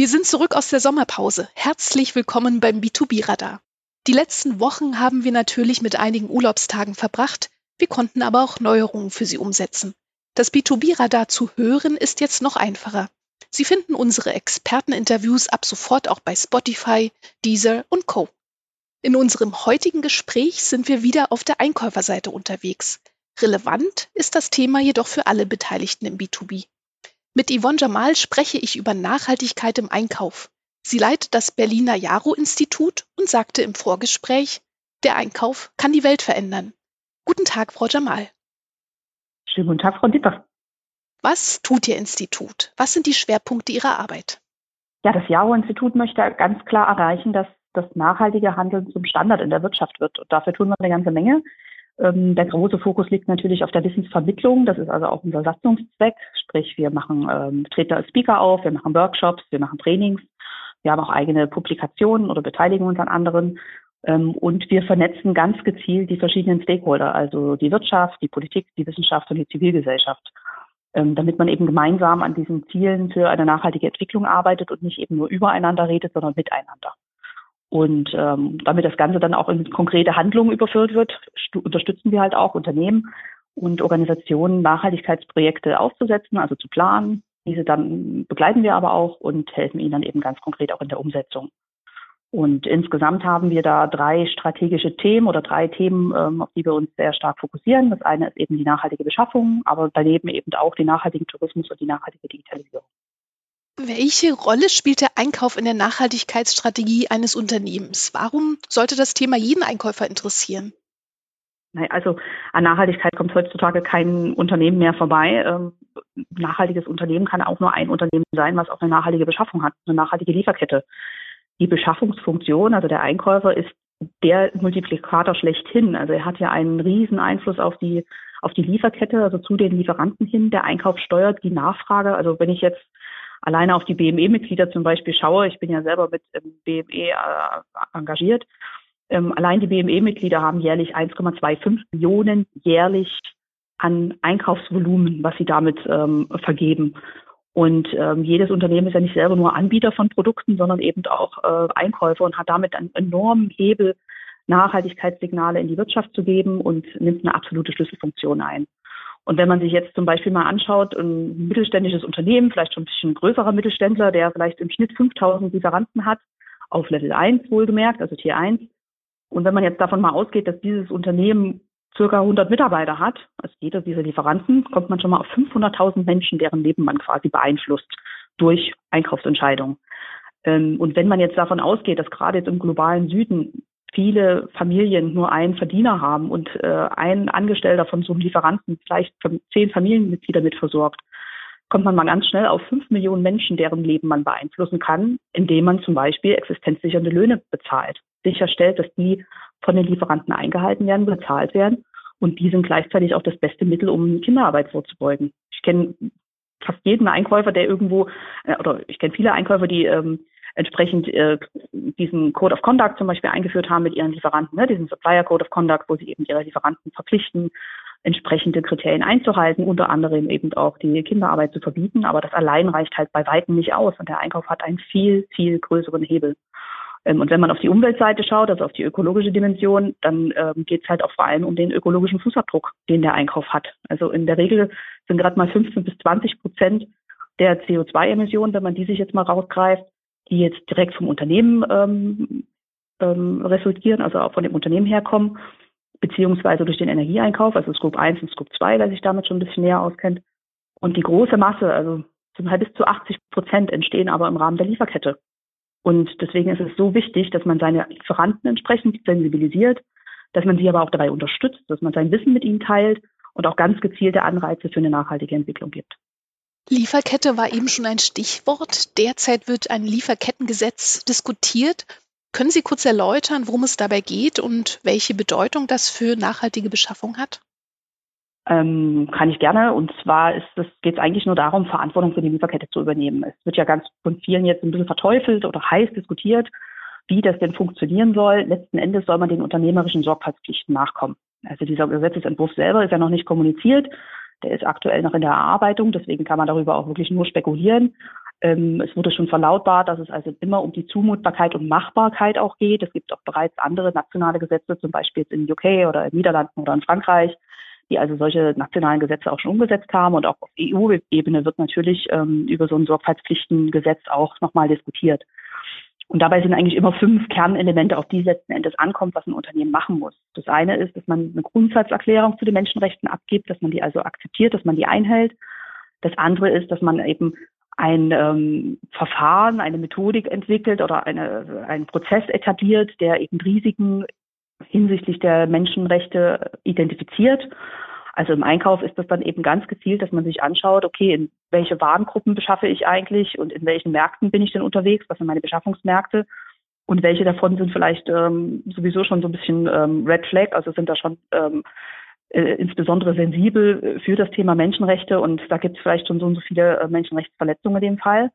Wir sind zurück aus der Sommerpause. Herzlich willkommen beim B2B-Radar. Die letzten Wochen haben wir natürlich mit einigen Urlaubstagen verbracht. Wir konnten aber auch Neuerungen für Sie umsetzen. Das B2B-Radar zu hören ist jetzt noch einfacher. Sie finden unsere Experteninterviews ab sofort auch bei Spotify, Deezer und Co. In unserem heutigen Gespräch sind wir wieder auf der Einkäuferseite unterwegs. Relevant ist das Thema jedoch für alle Beteiligten im B2B. Mit Yvonne Jamal spreche ich über Nachhaltigkeit im Einkauf. Sie leitet das Berliner Jaro-Institut und sagte im Vorgespräch, der Einkauf kann die Welt verändern. Guten Tag, Frau Jamal. Schönen guten Tag, Frau Dipper. Was tut Ihr Institut? Was sind die Schwerpunkte Ihrer Arbeit? Ja, das Jaro-Institut möchte ganz klar erreichen, dass das nachhaltige Handeln zum Standard in der Wirtschaft wird. Und dafür tun wir eine ganze Menge. Ähm, der große Fokus liegt natürlich auf der Wissensvermittlung. Das ist also auch unser Satzungszweck. Sprich, wir machen ähm, treten als Speaker auf, wir machen Workshops, wir machen Trainings. Wir haben auch eigene Publikationen oder beteiligen uns an anderen. Ähm, und wir vernetzen ganz gezielt die verschiedenen Stakeholder, also die Wirtschaft, die Politik, die Wissenschaft und die Zivilgesellschaft, ähm, damit man eben gemeinsam an diesen Zielen für eine nachhaltige Entwicklung arbeitet und nicht eben nur übereinander redet, sondern miteinander. Und ähm, damit das Ganze dann auch in konkrete Handlungen überführt wird, unterstützen wir halt auch Unternehmen und Organisationen, Nachhaltigkeitsprojekte aufzusetzen, also zu planen. Diese dann begleiten wir aber auch und helfen ihnen dann eben ganz konkret auch in der Umsetzung. Und insgesamt haben wir da drei strategische Themen oder drei Themen, ähm, auf die wir uns sehr stark fokussieren. Das eine ist eben die nachhaltige Beschaffung, aber daneben eben auch die nachhaltige Tourismus und die nachhaltige Digitalisierung. Welche Rolle spielt der Einkauf in der Nachhaltigkeitsstrategie eines Unternehmens? Warum sollte das Thema jeden Einkäufer interessieren? Also an Nachhaltigkeit kommt heutzutage kein Unternehmen mehr vorbei. Ähm, nachhaltiges Unternehmen kann auch nur ein Unternehmen sein, was auch eine nachhaltige Beschaffung hat, eine nachhaltige Lieferkette. Die Beschaffungsfunktion, also der Einkäufer, ist der Multiplikator schlechthin. Also er hat ja einen riesen Einfluss auf die auf die Lieferkette, also zu den Lieferanten hin. Der Einkauf steuert die Nachfrage. Also wenn ich jetzt alleine auf die BME-Mitglieder zum Beispiel schaue, ich bin ja selber mit ähm, BME äh, engagiert, ähm, allein die BME-Mitglieder haben jährlich 1,25 Millionen jährlich an Einkaufsvolumen, was sie damit ähm, vergeben. Und ähm, jedes Unternehmen ist ja nicht selber nur Anbieter von Produkten, sondern eben auch äh, Einkäufer und hat damit einen enormen Hebel, Nachhaltigkeitssignale in die Wirtschaft zu geben und nimmt eine absolute Schlüsselfunktion ein. Und wenn man sich jetzt zum Beispiel mal anschaut, ein mittelständisches Unternehmen, vielleicht schon ein bisschen größerer Mittelständler, der vielleicht im Schnitt 5000 Lieferanten hat, auf Level 1 wohlgemerkt, also Tier 1. Und wenn man jetzt davon mal ausgeht, dass dieses Unternehmen circa 100 Mitarbeiter hat, also jeder dieser Lieferanten, kommt man schon mal auf 500.000 Menschen, deren Leben man quasi beeinflusst durch Einkaufsentscheidungen. Ähm, und wenn man jetzt davon ausgeht, dass gerade jetzt im globalen Süden viele Familien nur einen Verdiener haben und äh, ein Angestellter von so einem Lieferanten vielleicht zehn Familienmitglieder mit versorgt, kommt man mal ganz schnell auf fünf Millionen Menschen, deren Leben man beeinflussen kann, indem man zum Beispiel existenzsichernde Löhne bezahlt, sicherstellt, dass die von den Lieferanten eingehalten werden, bezahlt werden. Und die sind gleichzeitig auch das beste Mittel, um Kinderarbeit vorzubeugen. Ich kenne fast jeden Einkäufer, der irgendwo, äh, oder ich kenne viele Einkäufer, die ähm, entsprechend äh, diesen Code of Conduct zum Beispiel eingeführt haben mit ihren Lieferanten, ne, diesen Supplier Code of Conduct, wo sie eben ihre Lieferanten verpflichten, entsprechende Kriterien einzuhalten, unter anderem eben auch die Kinderarbeit zu verbieten. Aber das allein reicht halt bei weitem nicht aus und der Einkauf hat einen viel, viel größeren Hebel. Ähm, und wenn man auf die Umweltseite schaut, also auf die ökologische Dimension, dann ähm, geht es halt auch vor allem um den ökologischen Fußabdruck, den der Einkauf hat. Also in der Regel sind gerade mal 15 bis 20 Prozent der CO2-Emissionen, wenn man die sich jetzt mal rausgreift, die jetzt direkt vom Unternehmen ähm, ähm, resultieren, also auch von dem Unternehmen herkommen, beziehungsweise durch den Energieeinkauf, also Scope 1 und Scope 2, wer sich damit schon ein bisschen näher auskennt. Und die große Masse, also zum Teil bis zu 80 Prozent entstehen aber im Rahmen der Lieferkette. Und deswegen ist es so wichtig, dass man seine Lieferanten entsprechend sensibilisiert, dass man sie aber auch dabei unterstützt, dass man sein Wissen mit ihnen teilt und auch ganz gezielte Anreize für eine nachhaltige Entwicklung gibt. Lieferkette war eben schon ein Stichwort. Derzeit wird ein Lieferkettengesetz diskutiert. Können Sie kurz erläutern, worum es dabei geht und welche Bedeutung das für nachhaltige Beschaffung hat? Ähm, kann ich gerne. Und zwar geht es eigentlich nur darum, Verantwortung für die Lieferkette zu übernehmen. Es wird ja ganz von vielen jetzt ein bisschen verteufelt oder heiß diskutiert, wie das denn funktionieren soll. Letzten Endes soll man den unternehmerischen Sorgfaltspflichten nachkommen. Also dieser Gesetzesentwurf selber ist ja noch nicht kommuniziert. Der ist aktuell noch in der Erarbeitung, deswegen kann man darüber auch wirklich nur spekulieren. Ähm, es wurde schon verlautbart, dass es also immer um die Zumutbarkeit und Machbarkeit auch geht. Es gibt auch bereits andere nationale Gesetze, zum Beispiel jetzt in UK oder in Niederlanden oder in Frankreich, die also solche nationalen Gesetze auch schon umgesetzt haben. Und auch auf EU-Ebene wird natürlich ähm, über so ein Sorgfaltspflichtengesetz auch nochmal diskutiert. Und dabei sind eigentlich immer fünf Kernelemente, auf die letzten Endes ankommt, was ein Unternehmen machen muss. Das eine ist, dass man eine Grundsatzerklärung zu den Menschenrechten abgibt, dass man die also akzeptiert, dass man die einhält. Das andere ist, dass man eben ein ähm, Verfahren, eine Methodik entwickelt oder eine, einen Prozess etabliert, der eben Risiken hinsichtlich der Menschenrechte identifiziert. Also im Einkauf ist das dann eben ganz gezielt, dass man sich anschaut, okay, in welche Warengruppen beschaffe ich eigentlich und in welchen Märkten bin ich denn unterwegs, was sind meine Beschaffungsmärkte? Und welche davon sind vielleicht ähm, sowieso schon so ein bisschen ähm, Red Flag, also sind da schon ähm, äh, insbesondere sensibel für das Thema Menschenrechte. Und da gibt es vielleicht schon so und so viele äh, Menschenrechtsverletzungen in dem Fall,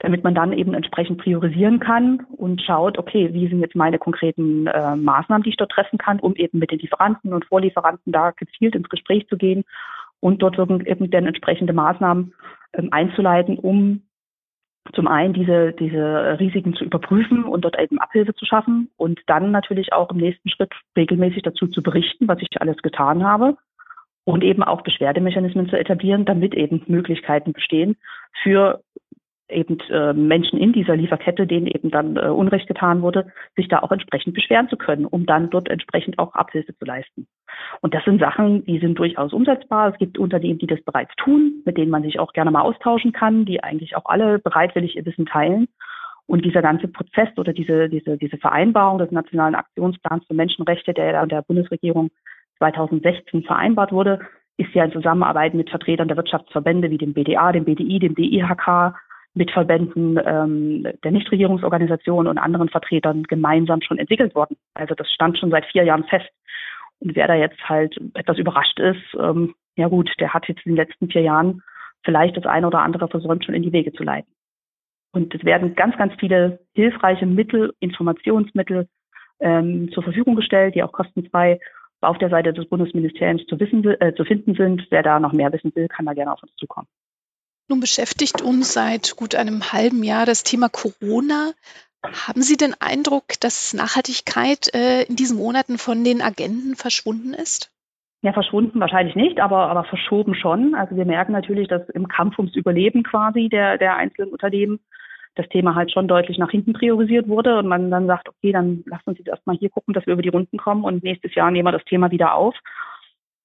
damit man dann eben entsprechend priorisieren kann und schaut, okay, wie sind jetzt meine konkreten äh, Maßnahmen, die ich dort treffen kann, um eben mit den Lieferanten und Vorlieferanten da gezielt ins Gespräch zu gehen und dort eben dann entsprechende Maßnahmen ähm, einzuleiten, um zum einen diese, diese Risiken zu überprüfen und dort eben Abhilfe zu schaffen und dann natürlich auch im nächsten Schritt regelmäßig dazu zu berichten, was ich alles getan habe und eben auch Beschwerdemechanismen zu etablieren, damit eben Möglichkeiten bestehen für eben äh, Menschen in dieser Lieferkette, denen eben dann äh, Unrecht getan wurde, sich da auch entsprechend beschweren zu können, um dann dort entsprechend auch Abhilfe zu leisten. Und das sind Sachen, die sind durchaus umsetzbar. Es gibt Unternehmen, die das bereits tun, mit denen man sich auch gerne mal austauschen kann, die eigentlich auch alle bereitwillig ihr Wissen teilen. Und dieser ganze Prozess oder diese, diese, diese Vereinbarung des Nationalen Aktionsplans für Menschenrechte, der der Bundesregierung 2016 vereinbart wurde, ist ja in Zusammenarbeit mit Vertretern der Wirtschaftsverbände wie dem BDA, dem BDI, dem DIHK, mit Verbänden ähm, der Nichtregierungsorganisationen und anderen Vertretern gemeinsam schon entwickelt worden. Also das stand schon seit vier Jahren fest. Und wer da jetzt halt etwas überrascht ist, ähm, ja gut, der hat jetzt in den letzten vier Jahren vielleicht das eine oder andere versäumt, schon in die Wege zu leiten. Und es werden ganz, ganz viele hilfreiche Mittel, Informationsmittel ähm, zur Verfügung gestellt, die auch kostenfrei auf der Seite des Bundesministeriums zu, wissen, äh, zu finden sind. Wer da noch mehr wissen will, kann da gerne auf uns zukommen. Nun beschäftigt uns seit gut einem halben Jahr das Thema Corona. Haben Sie den Eindruck, dass Nachhaltigkeit äh, in diesen Monaten von den Agenten verschwunden ist? Ja, verschwunden wahrscheinlich nicht, aber, aber verschoben schon. Also wir merken natürlich, dass im Kampf ums Überleben quasi der, der einzelnen Unternehmen das Thema halt schon deutlich nach hinten priorisiert wurde und man dann sagt, okay, dann lasst uns jetzt erstmal hier gucken, dass wir über die Runden kommen und nächstes Jahr nehmen wir das Thema wieder auf.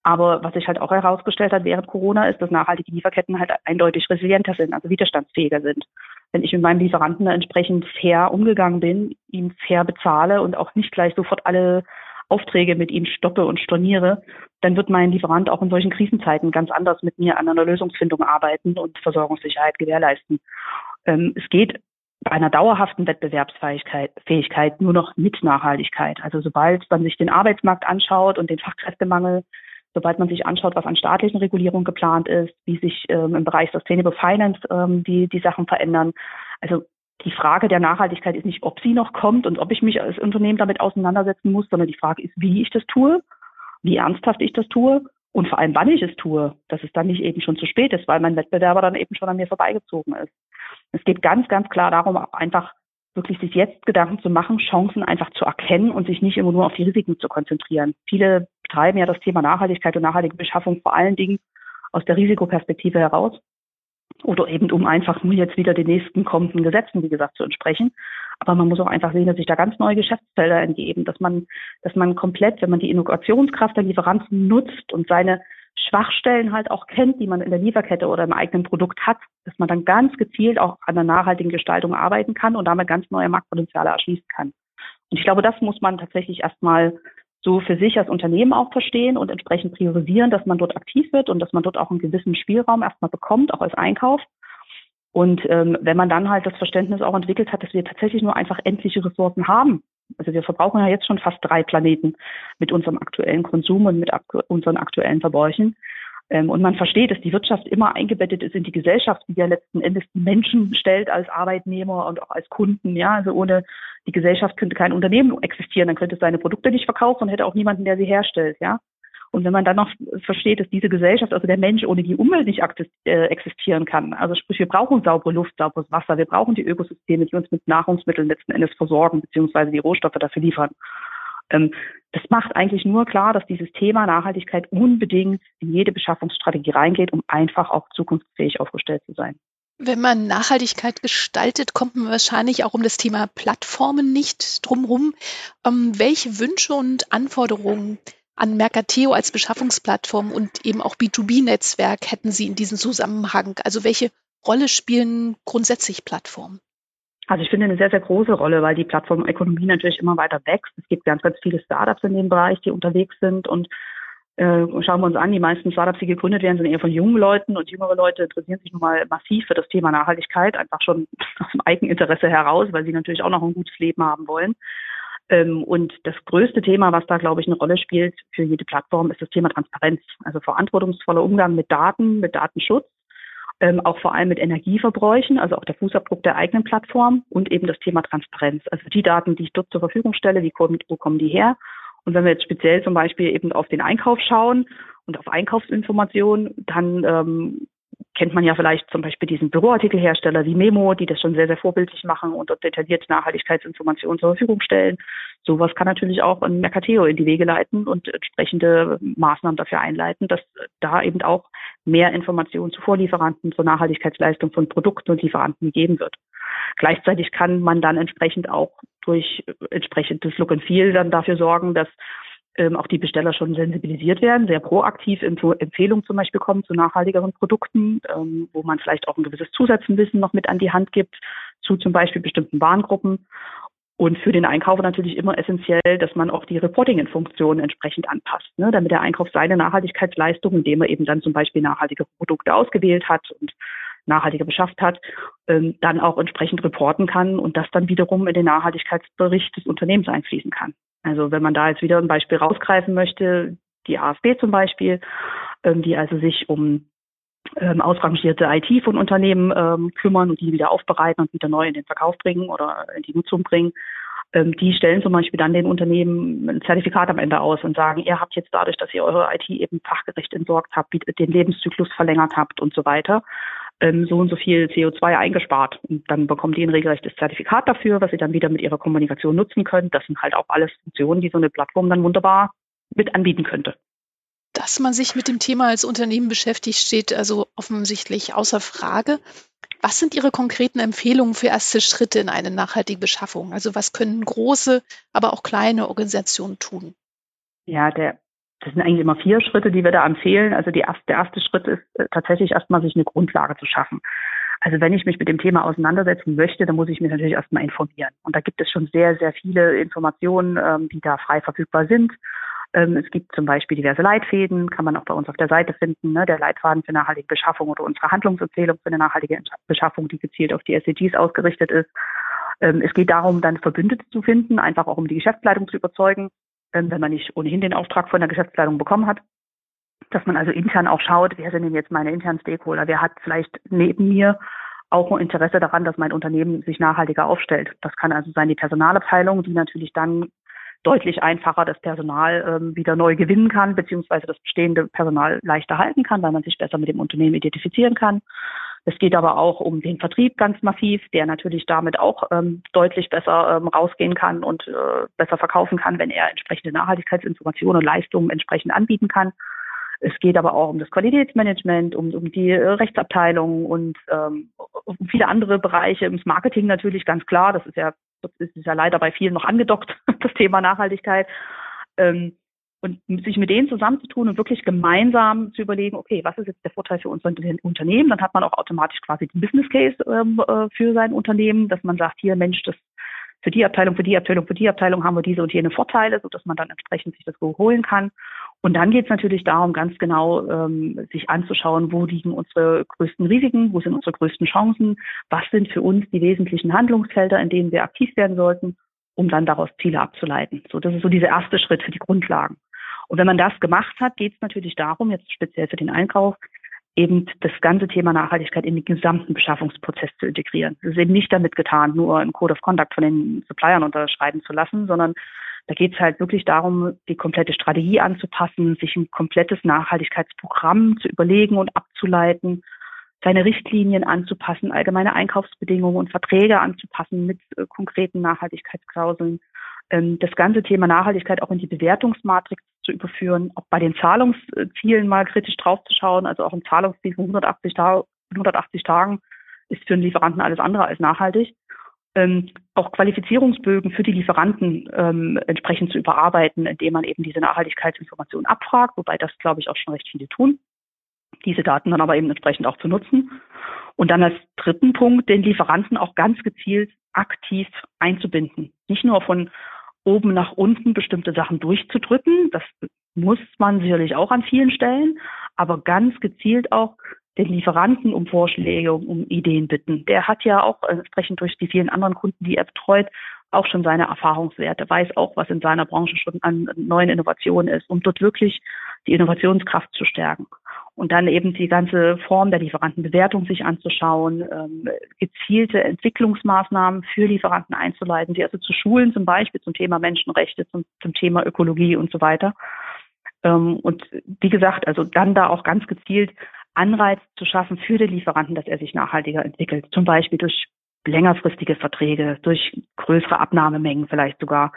Aber was sich halt auch herausgestellt hat während Corona, ist, dass nachhaltige Lieferketten halt eindeutig resilienter sind, also widerstandsfähiger sind. Wenn ich mit meinem Lieferanten entsprechend fair umgegangen bin, ihm fair bezahle und auch nicht gleich sofort alle Aufträge mit ihm stoppe und storniere, dann wird mein Lieferant auch in solchen Krisenzeiten ganz anders mit mir an einer Lösungsfindung arbeiten und Versorgungssicherheit gewährleisten. Ähm, es geht bei einer dauerhaften Wettbewerbsfähigkeit Fähigkeit nur noch mit Nachhaltigkeit. Also sobald man sich den Arbeitsmarkt anschaut und den Fachkräftemangel, sobald man sich anschaut, was an staatlichen Regulierungen geplant ist, wie sich ähm, im Bereich Sustainable Finance ähm, die, die Sachen verändern. Also die Frage der Nachhaltigkeit ist nicht, ob sie noch kommt und ob ich mich als Unternehmen damit auseinandersetzen muss, sondern die Frage ist, wie ich das tue, wie ernsthaft ich das tue und vor allem, wann ich es tue, dass es dann nicht eben schon zu spät ist, weil mein Wettbewerber dann eben schon an mir vorbeigezogen ist. Es geht ganz, ganz klar darum, einfach wirklich sich jetzt Gedanken zu machen, Chancen einfach zu erkennen und sich nicht immer nur auf die Risiken zu konzentrieren. Viele treiben ja das Thema Nachhaltigkeit und nachhaltige Beschaffung vor allen Dingen aus der Risikoperspektive heraus oder eben um einfach nur jetzt wieder den nächsten kommenden Gesetzen, wie gesagt, zu entsprechen. Aber man muss auch einfach sehen, dass sich da ganz neue Geschäftsfelder entgeben, dass man, dass man komplett, wenn man die Innovationskraft der Lieferanten nutzt und seine Schwachstellen halt auch kennt, die man in der Lieferkette oder im eigenen Produkt hat, dass man dann ganz gezielt auch an der nachhaltigen Gestaltung arbeiten kann und damit ganz neue Marktpotenziale erschließen kann. Und ich glaube, das muss man tatsächlich erstmal so für sich als Unternehmen auch verstehen und entsprechend priorisieren, dass man dort aktiv wird und dass man dort auch einen gewissen Spielraum erstmal bekommt, auch als Einkauf. Und ähm, wenn man dann halt das Verständnis auch entwickelt hat, dass wir tatsächlich nur einfach endliche Ressourcen haben, also wir verbrauchen ja jetzt schon fast drei Planeten mit unserem aktuellen Konsum und mit unseren aktuellen Verbräuchen. Ähm, und man versteht, dass die Wirtschaft immer eingebettet ist in die Gesellschaft, die ja letzten Endes die Menschen stellt als Arbeitnehmer und auch als Kunden. Ja, also ohne die Gesellschaft könnte kein Unternehmen existieren, dann könnte es seine Produkte nicht verkaufen und hätte auch niemanden, der sie herstellt. Ja, Und wenn man dann noch versteht, dass diese Gesellschaft, also der Mensch ohne die Umwelt nicht äh, existieren kann, also sprich, wir brauchen saubere Luft, sauberes Wasser, wir brauchen die Ökosysteme, die uns mit Nahrungsmitteln letzten Endes versorgen, beziehungsweise die Rohstoffe dafür liefern. Ähm, das macht eigentlich nur klar, dass dieses Thema Nachhaltigkeit unbedingt in jede Beschaffungsstrategie reingeht, um einfach auch zukunftsfähig aufgestellt zu sein. Wenn man Nachhaltigkeit gestaltet, kommt man wahrscheinlich auch um das Thema Plattformen nicht drumherum. Ähm, welche Wünsche und Anforderungen an Mercateo als Beschaffungsplattform und eben auch B2B-Netzwerk hätten Sie in diesem Zusammenhang? Also welche Rolle spielen grundsätzlich Plattformen? Also ich finde eine sehr, sehr große Rolle, weil die Plattformökonomie natürlich immer weiter wächst. Es gibt ganz, ganz viele Startups in dem Bereich, die unterwegs sind und äh, schauen wir uns an, die meisten Startups, die gegründet werden, sind eher von jungen Leuten und jüngere Leute interessieren sich nun mal massiv für das Thema Nachhaltigkeit, einfach schon aus dem Eigeninteresse heraus, weil sie natürlich auch noch ein gutes Leben haben wollen. Ähm, und das größte Thema, was da, glaube ich, eine Rolle spielt für jede Plattform, ist das Thema Transparenz. Also verantwortungsvoller Umgang mit Daten, mit Datenschutz, ähm, auch vor allem mit Energieverbräuchen, also auch der Fußabdruck der eigenen Plattform und eben das Thema Transparenz. Also die Daten, die ich dort zur Verfügung stelle, wie kommen, wo kommen die her? Und wenn wir jetzt speziell zum Beispiel eben auf den Einkauf schauen und auf Einkaufsinformationen, dann ähm, kennt man ja vielleicht zum Beispiel diesen Büroartikelhersteller wie Memo, die das schon sehr, sehr vorbildlich machen und dort detaillierte Nachhaltigkeitsinformationen zur Verfügung stellen. Sowas kann natürlich auch ein Mercateo in die Wege leiten und entsprechende Maßnahmen dafür einleiten, dass da eben auch mehr Informationen zu Vorlieferanten, zur Nachhaltigkeitsleistung von Produkten und Lieferanten gegeben wird. Gleichzeitig kann man dann entsprechend auch durch entsprechendes Look and Feel dann dafür sorgen, dass ähm, auch die Besteller schon sensibilisiert werden, sehr proaktiv Empfehlungen zum Beispiel kommen zu nachhaltigeren Produkten, ähm, wo man vielleicht auch ein gewisses Zusatzwissen noch mit an die Hand gibt zu zum Beispiel bestimmten Warengruppen. Und für den Einkauf natürlich immer essentiell, dass man auch die Reporting-Funktionen entsprechend anpasst, ne, damit der Einkauf seine Nachhaltigkeitsleistung, indem er eben dann zum Beispiel nachhaltige Produkte ausgewählt hat und nachhaltiger beschafft hat, ähm, dann auch entsprechend reporten kann und das dann wiederum in den Nachhaltigkeitsbericht des Unternehmens einfließen kann. Also wenn man da jetzt wieder ein Beispiel rausgreifen möchte, die AfB zum Beispiel, ähm, die also sich um ähm, ausrangierte IT von Unternehmen ähm, kümmern und die wieder aufbereiten und wieder neu in den Verkauf bringen oder in die Nutzung bringen. Ähm, die stellen zum Beispiel dann den Unternehmen ein Zertifikat am Ende aus und sagen, ihr habt jetzt dadurch, dass ihr eure IT eben fachgerecht entsorgt habt, den Lebenszyklus verlängert habt und so weiter, ähm, so und so viel CO2 eingespart. Und dann bekommen die ein regelrechtes Zertifikat dafür, was sie dann wieder mit ihrer Kommunikation nutzen können. Das sind halt auch alles Funktionen, die so eine Plattform dann wunderbar mit anbieten könnte. Dass man sich mit dem Thema als Unternehmen beschäftigt, steht also offensichtlich außer Frage. Was sind Ihre konkreten Empfehlungen für erste Schritte in eine nachhaltige Beschaffung? Also was können große, aber auch kleine Organisationen tun? Ja, der das sind eigentlich immer vier Schritte, die wir da empfehlen. Also erste, der erste Schritt ist äh, tatsächlich erstmal sich eine Grundlage zu schaffen. Also wenn ich mich mit dem Thema auseinandersetzen möchte, dann muss ich mich natürlich erstmal informieren. Und da gibt es schon sehr, sehr viele Informationen, ähm, die da frei verfügbar sind. Ähm, es gibt zum Beispiel diverse Leitfäden, kann man auch bei uns auf der Seite finden, ne? der Leitfaden für nachhaltige Beschaffung oder unsere Handlungsempfehlung für eine nachhaltige Beschaffung, die gezielt auf die SDGs ausgerichtet ist. Ähm, es geht darum, dann Verbündete zu finden, einfach auch um die Geschäftsleitung zu überzeugen, wenn man nicht ohnehin den Auftrag von der Geschäftsleitung bekommen hat. Dass man also intern auch schaut, wer sind denn jetzt meine internen Stakeholder, wer hat vielleicht neben mir auch ein Interesse daran, dass mein Unternehmen sich nachhaltiger aufstellt. Das kann also sein die Personalabteilung, die natürlich dann deutlich einfacher das Personal ähm, wieder neu gewinnen kann, beziehungsweise das bestehende Personal leichter halten kann, weil man sich besser mit dem Unternehmen identifizieren kann. Es geht aber auch um den Vertrieb ganz massiv, der natürlich damit auch ähm, deutlich besser ähm, rausgehen kann und äh, besser verkaufen kann, wenn er entsprechende Nachhaltigkeitsinformationen und Leistungen entsprechend anbieten kann. Es geht aber auch um das Qualitätsmanagement, um, um die äh, Rechtsabteilung und ähm, um viele andere Bereiche. Ums Marketing natürlich ganz klar. Das ist ja, das ist ja leider bei vielen noch angedockt, das Thema Nachhaltigkeit. Ähm, und sich mit denen zusammenzutun und wirklich gemeinsam zu überlegen, okay, was ist jetzt der Vorteil für unser Unternehmen? Dann hat man auch automatisch quasi den Business Case ähm, äh, für sein Unternehmen, dass man sagt, hier Mensch, das für die Abteilung, für die Abteilung, für die Abteilung haben wir diese und jene Vorteile, so dass man dann entsprechend sich das holen kann. Und dann geht es natürlich darum, ganz genau ähm, sich anzuschauen, wo liegen unsere größten Risiken, wo sind unsere größten Chancen, was sind für uns die wesentlichen Handlungsfelder, in denen wir aktiv werden sollten, um dann daraus Ziele abzuleiten. So, das ist so dieser erste Schritt für die Grundlagen. Und wenn man das gemacht hat, geht es natürlich darum, jetzt speziell für den Einkauf, eben das ganze Thema Nachhaltigkeit in den gesamten Beschaffungsprozess zu integrieren. Es ist eben nicht damit getan, nur einen Code of Conduct von den Suppliern unterschreiben zu lassen, sondern Da geht es halt wirklich darum, die komplette Strategie anzupassen, sich ein komplettes Nachhaltigkeitsprogramm zu überlegen und abzuleiten, seine Richtlinien anzupassen, allgemeine Einkaufsbedingungen und Verträge anzupassen mit äh, konkreten Nachhaltigkeitsklauseln, das ganze Thema Nachhaltigkeit auch in die Bewertungsmatrix zu überführen, auch bei den Zahlungszielen mal kritisch draufzuschauen, also auch ein Zahlungsziel von 180, Ta 180 Tagen ist für einen Lieferanten alles andere als nachhaltig. Ähm, auch Qualifizierungsbögen für die Lieferanten ähm, entsprechend zu überarbeiten, indem man eben diese Nachhaltigkeitsinformationen abfragt, wobei das, glaube ich, auch schon recht viele tun. Diese Daten dann aber eben entsprechend auch zu nutzen. Und dann als dritten Punkt, den Lieferanten auch ganz gezielt aktiv einzubinden. Nicht nur von oben nach unten bestimmte Sachen durchzudrücken. Das muss man sicherlich auch an vielen Stellen, aber ganz gezielt auch den Lieferanten um Vorschläge, um Ideen bitten. Der hat ja auch entsprechend durch die vielen anderen Kunden, die er betreut, auch schon seine Erfahrungswerte, weiß auch, was in seiner Branche schon an neuen Innovationen ist, um dort wirklich die Innovationskraft zu stärken. Und dann eben die ganze Form der Lieferantenbewertung sich anzuschauen, ähm, gezielte Entwicklungsmaßnahmen für Lieferanten einzuleiten, sie also zu schulen, zum Beispiel zum Thema Menschenrechte, zum, zum Thema Ökologie und so weiter. Ähm, und wie gesagt, also dann da auch ganz gezielt Anreiz zu schaffen für den Lieferanten, dass er sich nachhaltiger entwickelt. Zum Beispiel durch längerfristige Verträge, durch größere Abnahmemengen vielleicht sogar,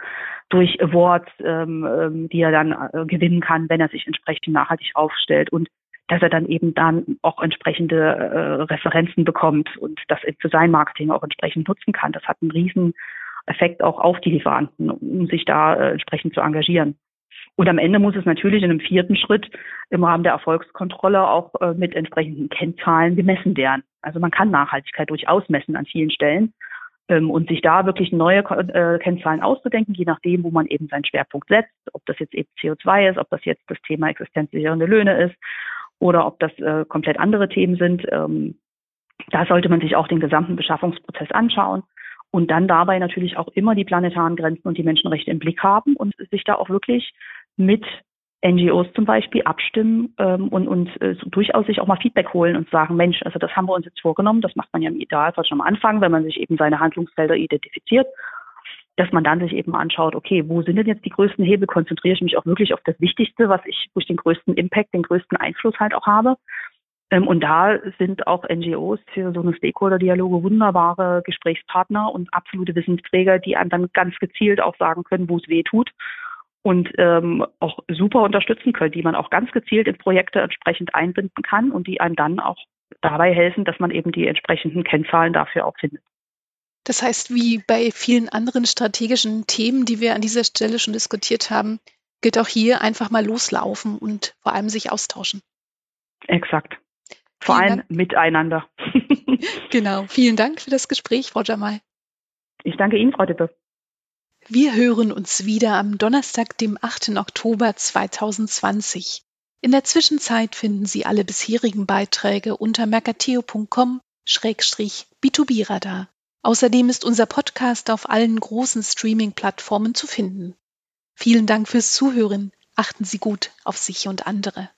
durch Awards, ähm, ähm, die er dann äh, gewinnen kann, wenn er sich entsprechend nachhaltig aufstellt und dass er dann eben dann auch entsprechende äh, Referenzen bekommt und das für sein Marketing auch entsprechend nutzen kann. Das hat einen riesen Effekt auch auf die Lieferanten, um sich da äh, entsprechend zu engagieren. Und am Ende muss es natürlich in einem vierten Schritt im Rahmen der Erfolgskontrolle auch äh, mit entsprechenden Kennzahlen gemessen werden. Also man kann Nachhaltigkeit durchaus messen an vielen Stellen ähm, und sich da wirklich neue äh, Kennzahlen auszudenken, je nachdem, wo man eben seinen Schwerpunkt setzt, ob das jetzt eben CO2 ist, ob das jetzt das Thema existenzsichernde Löhne ist oder ob das äh, komplett andere Themen sind. Ähm, da sollte man sich auch den gesamten Beschaffungsprozess anschauen und dann dabei natürlich auch immer die planetaren Grenzen und die Menschenrechte im Blick haben und sich da auch wirklich mit NGOs zum Beispiel abstimmen ähm, und, und äh, so durchaus sich auch mal Feedback holen und sagen, Mensch, also das haben wir uns jetzt vorgenommen, das macht man ja im Idealfall schon am Anfang, wenn man sich eben seine Handlungsfelder identifiziert, dass man dann sich eben anschaut, okay, wo sind denn jetzt die größten Hebel, konzentriere ich mich auch wirklich auf das Wichtigste, was ich, ich den größten Impact, den größten Einfluss halt auch habe. Ähm, und da sind auch NGOs für so eine Stakeholder-Dialoge wunderbare Gesprächspartner und absolute Wissensträger, die einem dann ganz gezielt auch sagen können, wo es weh tut und ähm, auch super unterstützen können, die man auch ganz gezielt in Projekte entsprechend einbinden kann und die einem dann auch dabei helfen, dass man eben die entsprechenden Kennzahlen dafür auch findet. Das heißt, wie bei vielen anderen strategischen Themen, die wir an dieser Stelle schon diskutiert haben, gilt auch hier einfach mal loslaufen und vor allem sich austauschen. Exakt. Vor Vielen allem Dank. miteinander. genau. Vielen Dank für das Gespräch, Frau Jamal. Ich danke Ihnen, Frau Dippe. Wir hören uns wieder am Donnerstag, dem 8. Oktober 2020. In der Zwischenzeit finden Sie alle bisherigen Beiträge unter mercateo.com-b2b-radar. Außerdem ist unser Podcast auf allen großen Streaming-Plattformen zu finden. Vielen Dank fürs Zuhören. Achten Sie gut auf sich und andere.